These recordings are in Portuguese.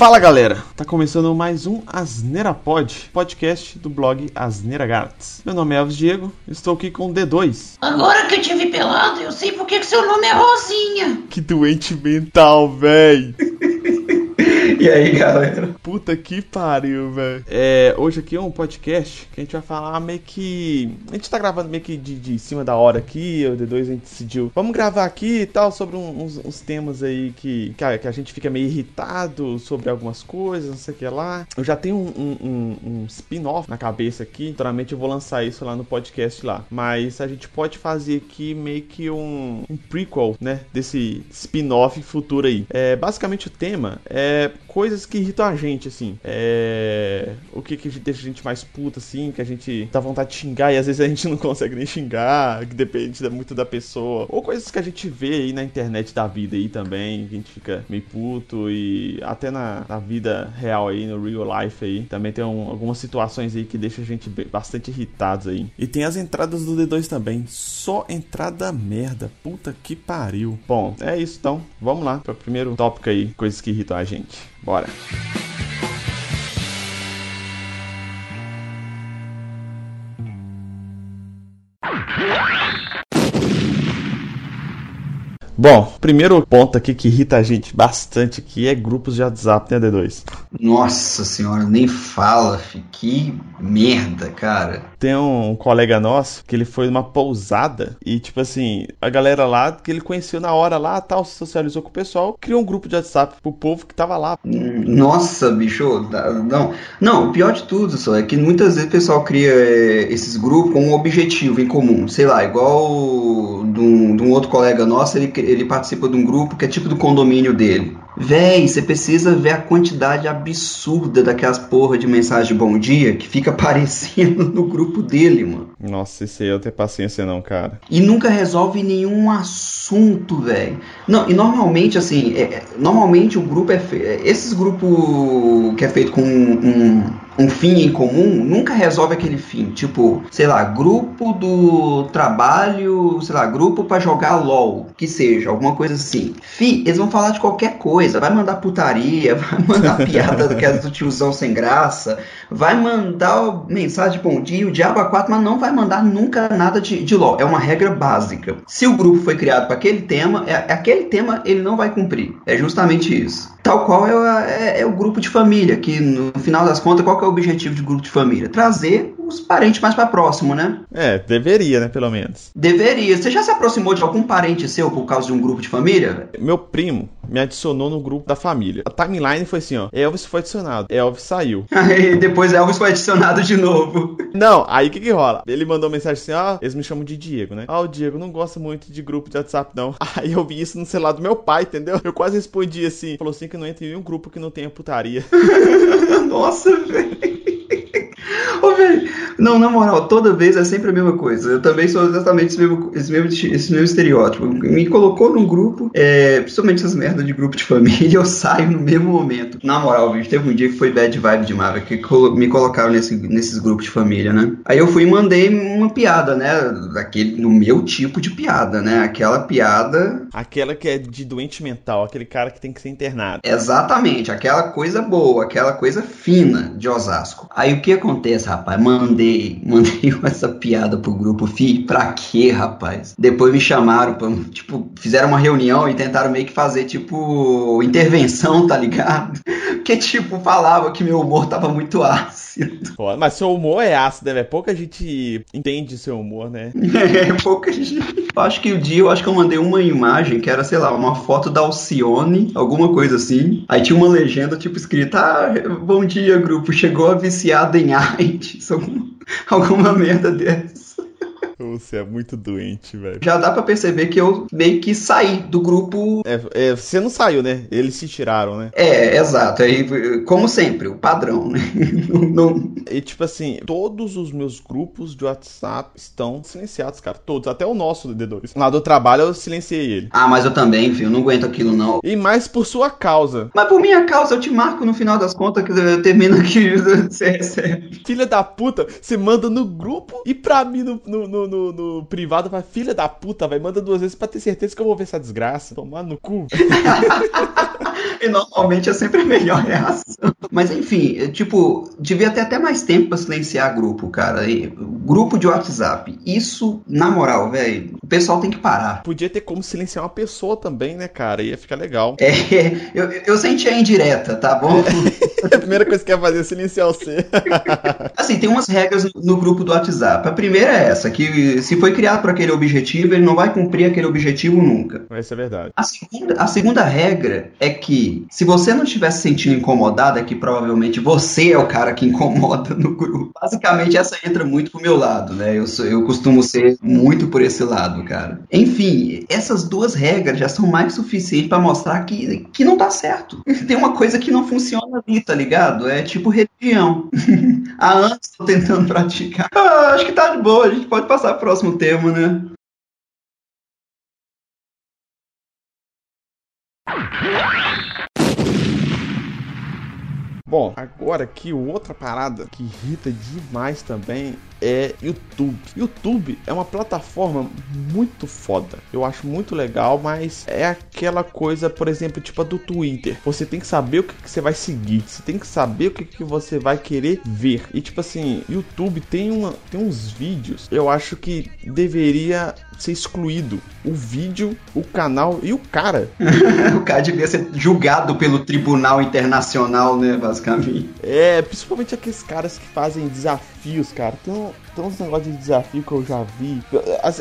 Fala galera, tá começando mais um Asneira Pod, podcast do blog Asneira Gats. Meu nome é Elvis Diego, estou aqui com o D2. Agora que eu te vi pelado, eu sei porque que seu nome é Rosinha. Que doente mental, véi. E aí, galera? Puta que pariu, velho. É, hoje aqui é um podcast que a gente vai falar meio que. A gente tá gravando meio que de, de cima da hora aqui. O D2 a gente decidiu. Vamos gravar aqui e tal sobre uns, uns temas aí que, que a, que, a, gente fica meio irritado sobre algumas coisas, não sei o que lá. Eu já tenho um, um, um spin-off na cabeça aqui. Naturalmente eu vou lançar isso lá no podcast lá. Mas a gente pode fazer aqui meio que um, um prequel, né? Desse spin-off futuro aí. É, basicamente o tema é coisas que irritam a gente, assim. É. O que, que deixa a gente mais puta, assim, que a gente dá vontade de xingar e às vezes a gente não consegue nem xingar, que depende muito da pessoa. Ou coisas que a gente vê aí na internet da vida aí também, que a gente fica meio puto e até na, na vida real aí, no real life aí, também tem um, algumas situações aí que deixa a gente bastante irritados aí. E tem as entradas do D2 também. Só entrada merda. Puta que pariu. Bom, é isso então. Vamos lá para o primeiro tópico aí, coisas que irritam a gente. Bora! Bom, primeiro ponto aqui que irrita a gente bastante aqui é grupos de WhatsApp, né, D2? Nossa senhora, nem fala, que merda, cara. Tem um colega nosso que ele foi numa pousada e, tipo assim, a galera lá que ele conheceu na hora lá, tal, se socializou com o pessoal, criou um grupo de WhatsApp pro povo que tava lá. Nossa, bicho, não. Não, o pior de tudo só é que muitas vezes o pessoal cria é, esses grupos com um objetivo em comum. Sei lá, igual de um, de um outro colega nosso, ele ele participa de um grupo que é tipo do condomínio dele. Véi, você precisa ver a quantidade absurda daquelas porra de mensagem de bom dia que fica aparecendo no grupo dele, mano. Nossa, isso aí eu tenho paciência não, cara. E nunca resolve nenhum assunto, velho. Não, e normalmente, assim, é, é normalmente o grupo é feito. É, esses grupos que é feito com um, um fim em comum nunca resolve aquele fim. Tipo, sei lá, grupo do trabalho, sei lá, grupo para jogar LOL, que seja, alguma coisa assim. Fi, eles vão falar de qualquer coisa. Vai mandar putaria, vai mandar piada daquelas do tiozão sem graça, vai mandar mensagem de bom dia, o diabo a quatro, mas não vai mandar nunca nada de, de LOL. É uma regra básica. Se o grupo foi criado para aquele tema, é, é, aquele tema ele não vai cumprir. É justamente isso. Tal qual é, é, é o grupo de família, que no final das contas, qual que é o objetivo de grupo de família? Trazer os parentes mais para próximo, né? É, deveria, né, pelo menos. Deveria. Você já se aproximou de algum parente seu por causa de um grupo de família? Meu primo me adicionou no grupo da família. A timeline foi assim, ó. Elvis foi adicionado, Elvis saiu. Aí depois Elvis foi adicionado de novo. Não, aí o que que rola? Ele mandou mensagem assim, ó, eles me chamam de Diego, né? Ah, o Diego não gosta muito de grupo de WhatsApp, não. Aí eu vi isso no celular do meu pai, entendeu? Eu quase respondi assim, falou assim que não entra em um grupo que não tenha putaria. Nossa, velho. Ô, velho, não, na moral, toda vez é sempre a mesma coisa. Eu também sou exatamente esse mesmo, esse mesmo, esse mesmo estereótipo. Me colocou num grupo, é, principalmente essas merdas de grupo de família, eu saio no mesmo momento. Na moral, bicho, teve um dia que foi bad vibe demais, que me colocaram nesse, nesses grupos de família, né? Aí eu fui e mandei uma piada, né? Daquele, no meu tipo de piada, né? Aquela piada. Aquela que é de doente mental, aquele cara que tem que ser internado. Exatamente, aquela coisa boa, aquela coisa fina de Osasco. Aí o que acontece, rapaz? Mandei, mandei essa piada pro grupo, fi, pra quê, rapaz? Depois me chamaram, pra, tipo, fizeram uma reunião e tentaram meio que fazer, tipo, intervenção, tá ligado? Porque, tipo, falava que meu humor tava muito ácido. Pô, mas seu humor é ácido, né? Pouca gente entende seu humor, né? É, pouca gente. Eu acho que o dia, eu acho que eu mandei uma imagem que era, sei lá, uma foto da Alcione, alguma coisa assim. Aí tinha uma legenda, tipo, escrita, ah, bom dia, grupo, chegou a viciada em AIDS. Alguma, alguma merda dessa. Você é muito doente, velho. Já dá para perceber que eu meio que saí do grupo. É, é, você não saiu, né? Eles se tiraram, né? É, exato. Aí, como sempre, o padrão, né? não... E tipo assim, todos os meus grupos de WhatsApp estão silenciados, cara. Todos. Até o nosso do D2. Lá do trabalho eu silenciei ele. Ah, mas eu também, viu? Não aguento aquilo, não. E mais por sua causa. Mas por minha causa, eu te marco no final das contas que eu termino aqui. Você recebe. Filha da puta, você manda no grupo e pra mim no, no, no no, no privado vai, filha da puta, vai, manda duas vezes pra ter certeza que eu vou ver essa desgraça. Tomar no cu. e normalmente é sempre a melhor reação. Mas enfim, é, tipo, devia ter até mais tempo pra silenciar grupo, cara. E, grupo de WhatsApp. Isso, na moral, velho, o pessoal tem que parar. Podia ter como silenciar uma pessoa também, né, cara? Ia ficar legal. É, eu, eu senti a indireta, tá bom? a primeira coisa que ia fazer é silenciar você. assim, tem umas regras no grupo do WhatsApp. A primeira é essa, que se foi criado para aquele objetivo, ele não vai cumprir aquele objetivo nunca. Isso é verdade. A segunda, a segunda regra é que se você não estiver se sentindo incomodado, é que provavelmente você é o cara que incomoda no grupo. Basicamente, essa entra muito pro meu lado, né? Eu, sou, eu costumo ser muito por esse lado, cara. Enfim, essas duas regras já são mais suficientes para mostrar que, que não tá certo. Tem uma coisa que não funciona ali, tá ligado? É tipo religião. Há anos tô tentando praticar. Ah, acho que tá de boa, a gente pode passar pro próximo tema, né? Bom, agora aqui outra parada que irrita demais também é YouTube. YouTube é uma plataforma muito foda. Eu acho muito legal, mas é aquela coisa, por exemplo, tipo a do Twitter. Você tem que saber o que, que você vai seguir, você tem que saber o que, que você vai querer ver. E tipo assim, YouTube tem, uma, tem uns vídeos, eu acho que deveria ser excluído o vídeo, o canal e o cara. o cara devia ser julgado pelo Tribunal Internacional, né, basicamente. É, principalmente aqueles caras que fazem desafios, cara. Então, tem uns negócios de desafio que eu já vi.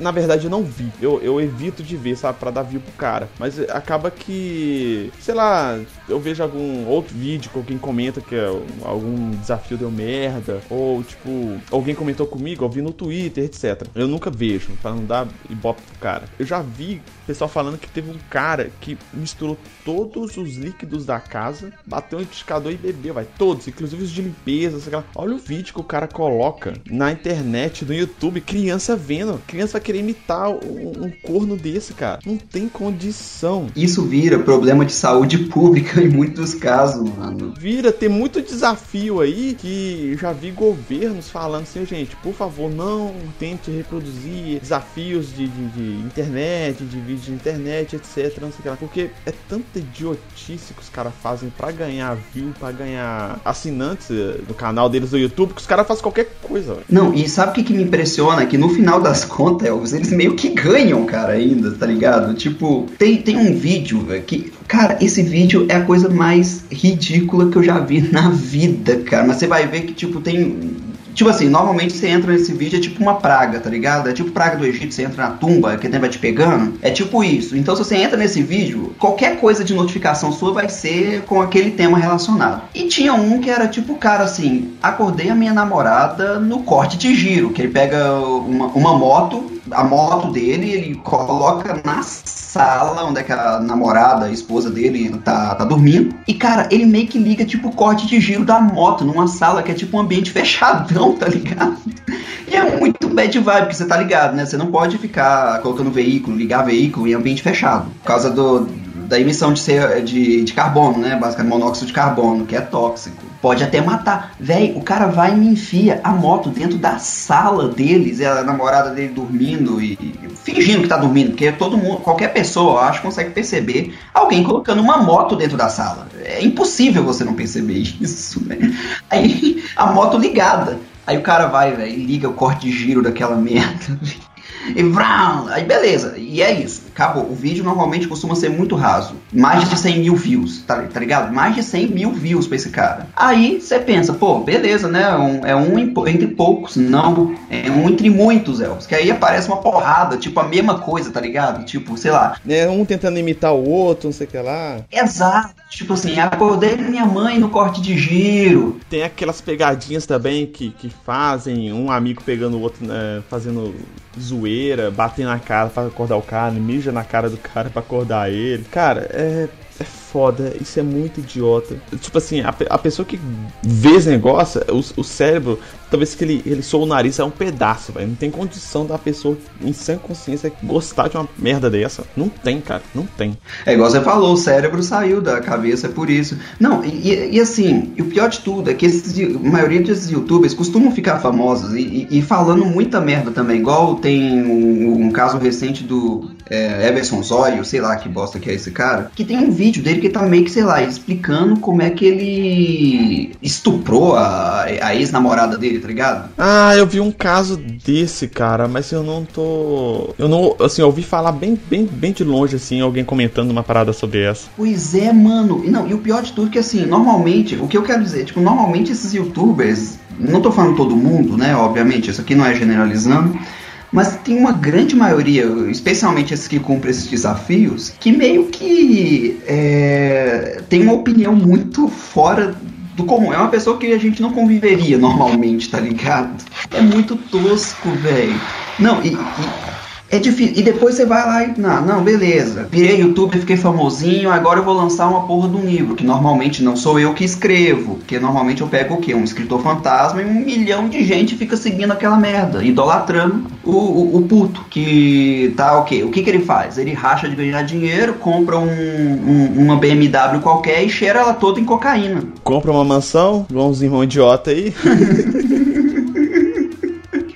Na verdade, eu não vi. Eu, eu evito de ver, sabe? Pra dar view pro cara. Mas acaba que. Sei lá, eu vejo algum outro vídeo que alguém comenta que é algum desafio deu merda. Ou, tipo, alguém comentou comigo, eu vi no Twitter, etc. Eu nunca vejo, pra não dar ibope pro cara. Eu já vi pessoal falando que teve um cara que misturou todos os líquidos da casa, bateu um liquidificador e bebeu, vai. Todos, inclusive os de limpeza, sei lá. Olha o vídeo que o cara coloca na internet, no YouTube, criança vendo. Criança vai querer imitar um, um corno desse, cara. Não tem condição. Isso vira problema de saúde pública em muitos casos, mano. Vira, tem muito desafio aí que já vi governos falando assim, gente, por favor, não tente reproduzir desafios de, de, de internet, de vídeos de internet, etc. Não sei o que lá. Porque é tanta idiotice que os caras fazem para ganhar view, para ganhar assinantes do canal deles do YouTube, que os caras fazem qualquer coisa. Véio. Não, e sabe o que, que me impressiona? Que no final das contas, Elvis, eles meio que ganham, cara, ainda, tá ligado? Tipo, tem, tem um vídeo, véio, que. Cara, esse vídeo é a coisa mais ridícula que eu já vi na vida, cara. Mas você vai ver que, tipo, tem Tipo assim, normalmente você entra nesse vídeo, é tipo uma praga, tá ligado? É tipo praga do Egito, você entra na tumba, que vai te pegando. É tipo isso. Então, se você entra nesse vídeo, qualquer coisa de notificação sua vai ser com aquele tema relacionado. E tinha um que era tipo, cara, assim, acordei a minha namorada no corte de giro, que ele pega uma, uma moto, a moto dele, ele coloca na sala onde é que a namorada, a esposa dele tá, tá dormindo. E, cara, ele meio que liga, tipo, o corte de giro da moto numa sala que é tipo um ambiente fechadão, tá ligado? E é muito bad vibe, porque você tá ligado, né? Você não pode ficar colocando veículo, ligar veículo em ambiente fechado. Por causa do, da emissão de, ser, de, de carbono, né? Basicamente, monóxido de carbono, que é tóxico. Pode até matar. Véi, o cara vai e me enfia a moto dentro da sala deles, e a namorada dele dormindo e, e fingindo que tá dormindo, porque todo mundo, qualquer pessoa, eu acho, consegue perceber alguém colocando uma moto dentro da sala. É impossível você não perceber isso, né? Aí a moto ligada. Aí o cara vai, velho, liga o corte de giro daquela merda. E vrau, aí beleza, e é isso, acabou. O vídeo normalmente costuma ser muito raso, mais de 100 mil views, tá, tá ligado? Mais de 100 mil views pra esse cara. Aí você pensa, pô, beleza, né? É um, é um entre poucos, não, é um entre muitos, Elvis. Que aí aparece uma porrada, tipo a mesma coisa, tá ligado? Tipo, sei lá. É um tentando imitar o outro, não sei o que lá. Exato, tipo assim, acordei minha mãe no corte de giro. Tem aquelas pegadinhas também que, que fazem um amigo pegando o outro, né, fazendo zoeira, bater na cara para acordar o cara, mija na cara do cara para acordar ele. Cara, é, é foda, isso é muito idiota. Tipo assim, a, a pessoa que vê esse negócio, o, o cérebro, talvez que ele, ele soa o nariz é um pedaço, velho. Não tem condição da pessoa em sã consciência gostar de uma merda dessa. Não tem, cara, não tem. É igual você falou, o cérebro saiu da cabeça, por isso. Não, e, e assim, e o pior de tudo é que esses, a maioria desses youtubers costumam ficar famosos e, e, e falando muita merda também. Igual tem um, um caso recente do é, Everson Zóio, sei lá que bosta que é esse cara, que tem um vídeo dele que tá meio que, sei lá, explicando como é que ele estuprou a, a ex-namorada dele, tá ligado? Ah, eu vi um caso desse, cara, mas eu não tô. Eu não. Assim, eu ouvi falar bem, bem, bem de longe, assim, alguém comentando uma parada sobre essa. Pois é, mano. E não, e o pior de tudo é que assim, normalmente, o que eu quero dizer, tipo, normalmente esses youtubers, não tô falando todo mundo, né? Obviamente, isso aqui não é generalizando. Mas tem uma grande maioria, especialmente esses que cumprem esses desafios, que meio que é, tem uma opinião muito fora do comum. É uma pessoa que a gente não conviveria normalmente, tá ligado? É muito tosco, velho. Não, e, e é difícil. E depois você vai lá e. Não, não, beleza. Virei youtuber, fiquei famosinho, agora eu vou lançar uma porra de um livro. Que normalmente não sou eu que escrevo. Porque normalmente eu pego o quê? Um escritor fantasma e um milhão de gente fica seguindo aquela merda, idolatrando o, o, o puto. Que tá o quê? O que, que ele faz? Ele racha de ganhar dinheiro, compra um, um, uma BMW qualquer e cheira ela toda em cocaína. Compra uma mansão, igual uns irmãos idiota aí.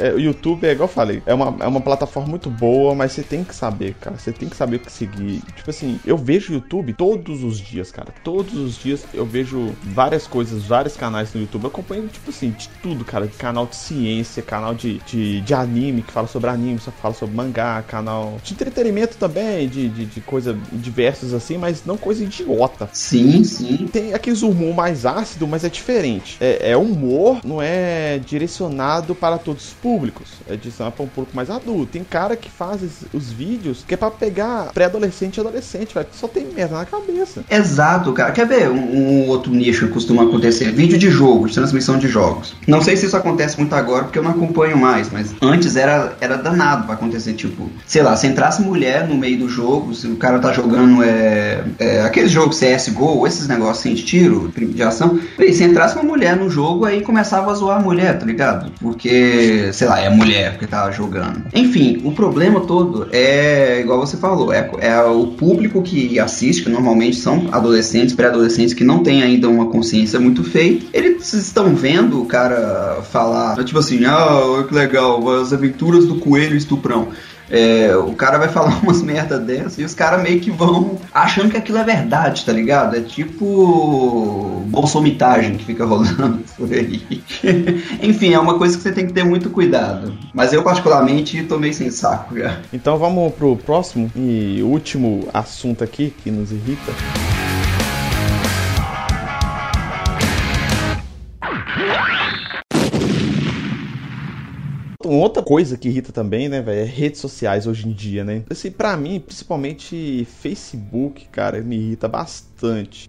é, o YouTube é igual eu falei, é uma, é uma plataforma muito boa, mas você tem que saber, cara. Você tem que saber o que seguir. Tipo assim, eu vejo YouTube todos os dias, cara. Todos os dias eu vejo várias coisas, vários canais no YouTube. Eu acompanho, tipo assim, de tudo, cara. Canal de ciência, canal de, de, de anime, que fala sobre anime, só fala sobre mangá, canal de entretenimento também, de, de, de coisa diversas assim, mas não coisa idiota. Sim, sim. Tem aqueles humor mais ácido, mas é diferente. É, é humor, não é direcionado para todos os públicos. É direcionado para um público mais adulto. Tem cara que faz os vídeos que é para pegar pré-adolescente e adolescente, velho. Só tem merda na cabeça. Exato, cara. Quer ver um, um, outro nicho que costuma acontecer? Vídeo de jogo, de transmissão de jogos. Não sei se isso acontece muito agora, porque eu não acompanho mais, mas antes era, era danado pra acontecer, tipo, sei lá, se entrasse mulher no meio do jogo, se o cara tá jogando é, é aquele jogo CSGO, esses negócios assim de tiro, de ação, se entrasse uma mulher no jogo, aí começava a zoar a mulher, tá ligado? Porque sei lá, é mulher porque tá jogando. Enfim, o problema todo é, igual você falou, é, é o público que assiste, que normalmente são adolescentes, pré-adolescentes que não têm ainda uma consciência muito feita. Eles estão vendo o cara falar, tipo assim, ah, que legal, as aventuras do coelho estuprão. É, o cara vai falar umas merda dessas e os caras meio que vão achando que aquilo é verdade, tá ligado? É tipo bolsomitagem que fica rolando por aí. Enfim, é uma coisa que você tem que ter muito cuidado. Mas eu, particularmente, tô meio sem saco já. Então vamos pro próximo e último assunto aqui que nos irrita. Outra coisa que irrita também, né, velho, é redes sociais hoje em dia, né? Assim, pra mim, principalmente Facebook, cara, me irrita bastante.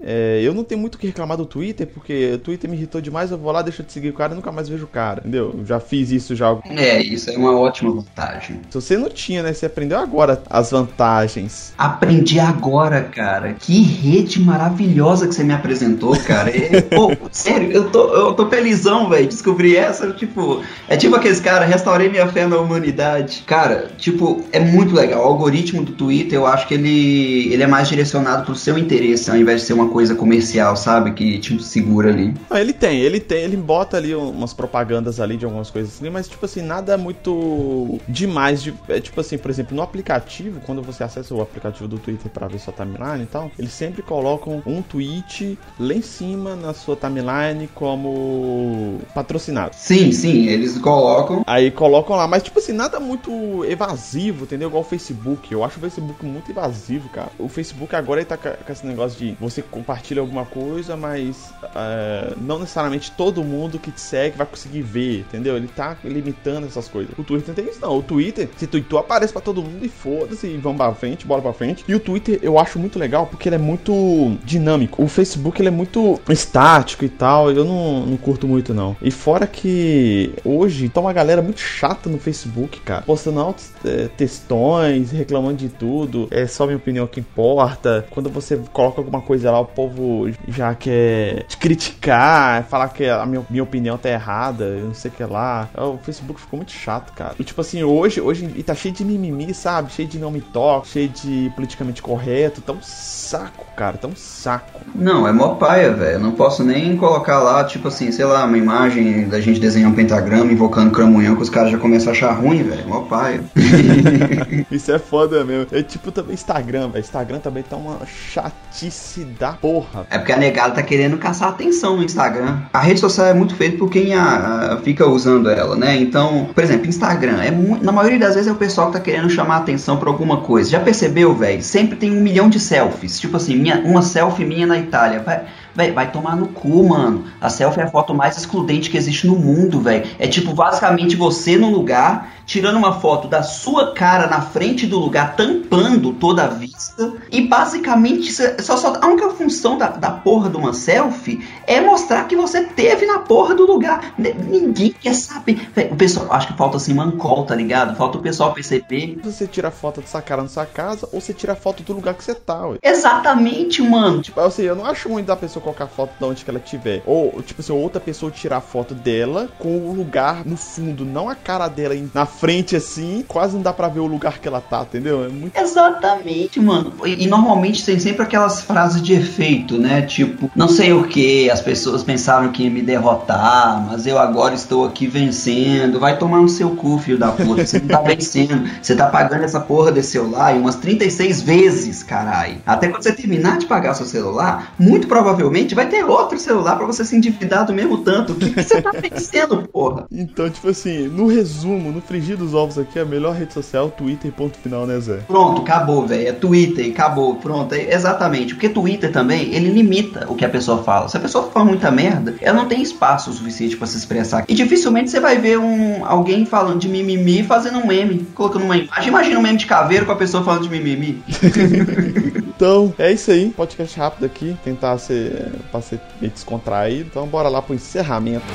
É, eu não tenho muito o que reclamar do Twitter, porque o Twitter me irritou demais, eu vou lá, deixo de seguir o cara e nunca mais vejo o cara, entendeu? Eu já fiz isso já. É, isso é uma ótima vantagem. Se você não tinha, né, você aprendeu agora as vantagens. Aprendi agora, cara. Que rede maravilhosa que você me apresentou, cara. Pô, sério, eu tô, eu tô felizão, velho, descobri essa, tipo, é tipo aqueles caras, restaurei minha fé na humanidade. Cara, tipo, é muito legal. O algoritmo do Twitter, eu acho que ele, ele é mais direcionado pro seu interesse, ao invés de ser uma coisa comercial, sabe? Que te segura ali. Ah, ele tem, ele tem, ele bota ali umas propagandas ali de algumas coisas assim, mas tipo assim, nada muito demais de. É, tipo assim, por exemplo, no aplicativo, quando você acessa o aplicativo do Twitter para ver sua timeline e tal, eles sempre colocam um tweet lá em cima na sua timeline como patrocinado. Sim, sim, eles colocam. Aí colocam lá, mas tipo assim, nada muito evasivo, entendeu? Igual o Facebook. Eu acho o Facebook muito evasivo, cara. O Facebook agora ele tá com esse negócio de você compartilha alguma coisa, mas uh, não necessariamente todo mundo que te segue vai conseguir ver, entendeu? Ele tá limitando essas coisas. O Twitter não tem isso, não. O Twitter, se tu aparece pra todo mundo e foda-se, vamos pra frente, bora pra frente. E o Twitter eu acho muito legal porque ele é muito dinâmico. O Facebook ele é muito estático e tal. Eu não, não curto muito, não. E fora que hoje tá uma galera muito chata no Facebook, cara. Postando altos é, textões, reclamando de tudo. É só minha opinião que importa. Quando você coloca alguma coisa lá, o povo já quer te criticar, falar que a minha, minha opinião tá errada, não sei o que lá. É, o Facebook ficou muito chato, cara. E tipo assim, hoje, hoje tá cheio de mimimi, sabe? Cheio de não me toque, cheio de politicamente correto. Tá um saco, cara. Tá um saco. Não, é mó paia, velho. Não posso nem colocar lá, tipo assim, sei lá, uma imagem da gente desenhar um pentagrama invocando cramunhão que os caras já começam a achar ruim, velho. Mó paia. Isso é foda mesmo. É tipo também Instagram, velho. Instagram também tá uma chatice dá porra. É porque a negada tá querendo caçar atenção no Instagram. A rede social é muito feita por quem a, a, fica usando ela, né? Então, por exemplo, Instagram, é na maioria das vezes é o pessoal que tá querendo chamar atenção pra alguma coisa. Já percebeu, velho? Sempre tem um milhão de selfies. Tipo assim, minha, uma selfie minha na Itália. Vai, Véi, vai tomar no cu, mano. A selfie é a foto mais excludente que existe no mundo, velho. É tipo, basicamente, você no lugar, tirando uma foto da sua cara na frente do lugar, tampando toda a vista. E basicamente, só, só, a única função da, da porra de uma selfie é mostrar que você teve na porra do lugar. Ninguém quer saber. O pessoal, acho que falta assim, mancol, tá ligado? Falta o pessoal perceber. Você tira foto dessa cara na sua casa ou você tira foto do lugar que você tá, ué. Exatamente, mano. Tipo, eu, sei, eu não acho ruim da pessoa colocar foto de onde que ela tiver. Ou, tipo assim, outra pessoa tirar foto dela com o lugar no fundo, não a cara dela na frente assim, quase não dá pra ver o lugar que ela tá, entendeu? É muito... Exatamente, mano. E, e, normalmente tem sempre aquelas frases de efeito, né? Tipo, não sei o que, as pessoas pensaram que ia me derrotar, mas eu agora estou aqui vencendo. Vai tomar no seu cu, filho da puta. Você não tá vencendo. Você tá pagando essa porra desse celular umas 36 vezes, caralho. Até quando você terminar de pagar seu celular, muito provavelmente vai ter outro celular para você se endividar do mesmo tanto. O que, que você tá pensando, porra? Então, tipo assim, no resumo, no frigir dos ovos aqui, a melhor rede social, Twitter, ponto final, né, Zé? Pronto, acabou, velho. É Twitter, acabou. Pronto, é exatamente. Porque Twitter também, ele limita o que a pessoa fala. Se a pessoa fala muita merda, ela não tem espaço suficiente para se expressar. E dificilmente você vai ver um alguém falando de mimimi fazendo um meme, colocando uma imagem. Imagina um meme de caveiro com a pessoa falando de mimimi. então, é isso aí. Podcast rápido aqui. Tentar ser pra ser meio descontraído. Então bora lá pro encerramento.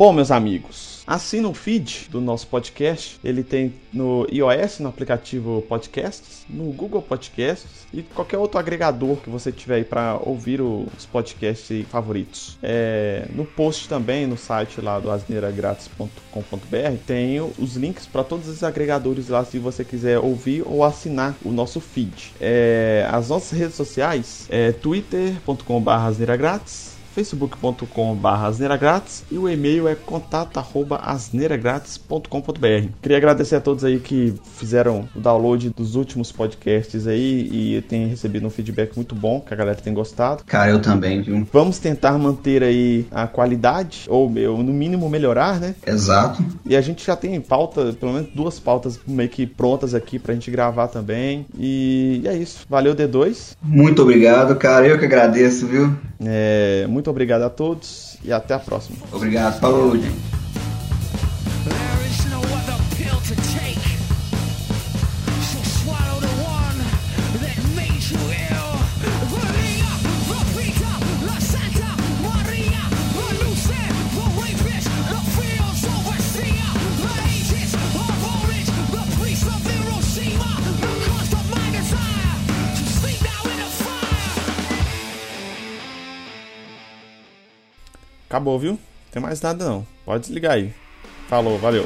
Bom, meus amigos, Assina o feed do nosso podcast. Ele tem no iOS, no aplicativo Podcasts, no Google Podcasts e qualquer outro agregador que você tiver aí para ouvir os podcasts favoritos. É, no post também, no site lá do asneiragratis.com.br, tem os links para todos os agregadores lá se você quiser ouvir ou assinar o nosso feed. É, as nossas redes sociais é twitter.com/asneiragratis facebook.com.br asneiragratis e o e-mail é contato@asneiragratis.com.br. Queria agradecer a todos aí que fizeram o download dos últimos podcasts aí e tem recebido um feedback muito bom, que a galera tem gostado. Cara, eu também, viu? Vamos tentar manter aí a qualidade ou no mínimo melhorar, né? Exato. E a gente já tem pauta, pelo menos duas pautas meio que prontas aqui pra gente gravar também. E é isso. Valeu D2. Muito obrigado, cara. Eu que agradeço, viu? É, muito obrigado a todos e até a próxima. Obrigado, falou, Acabou, viu? Não tem mais nada não. Pode desligar aí. Falou, valeu.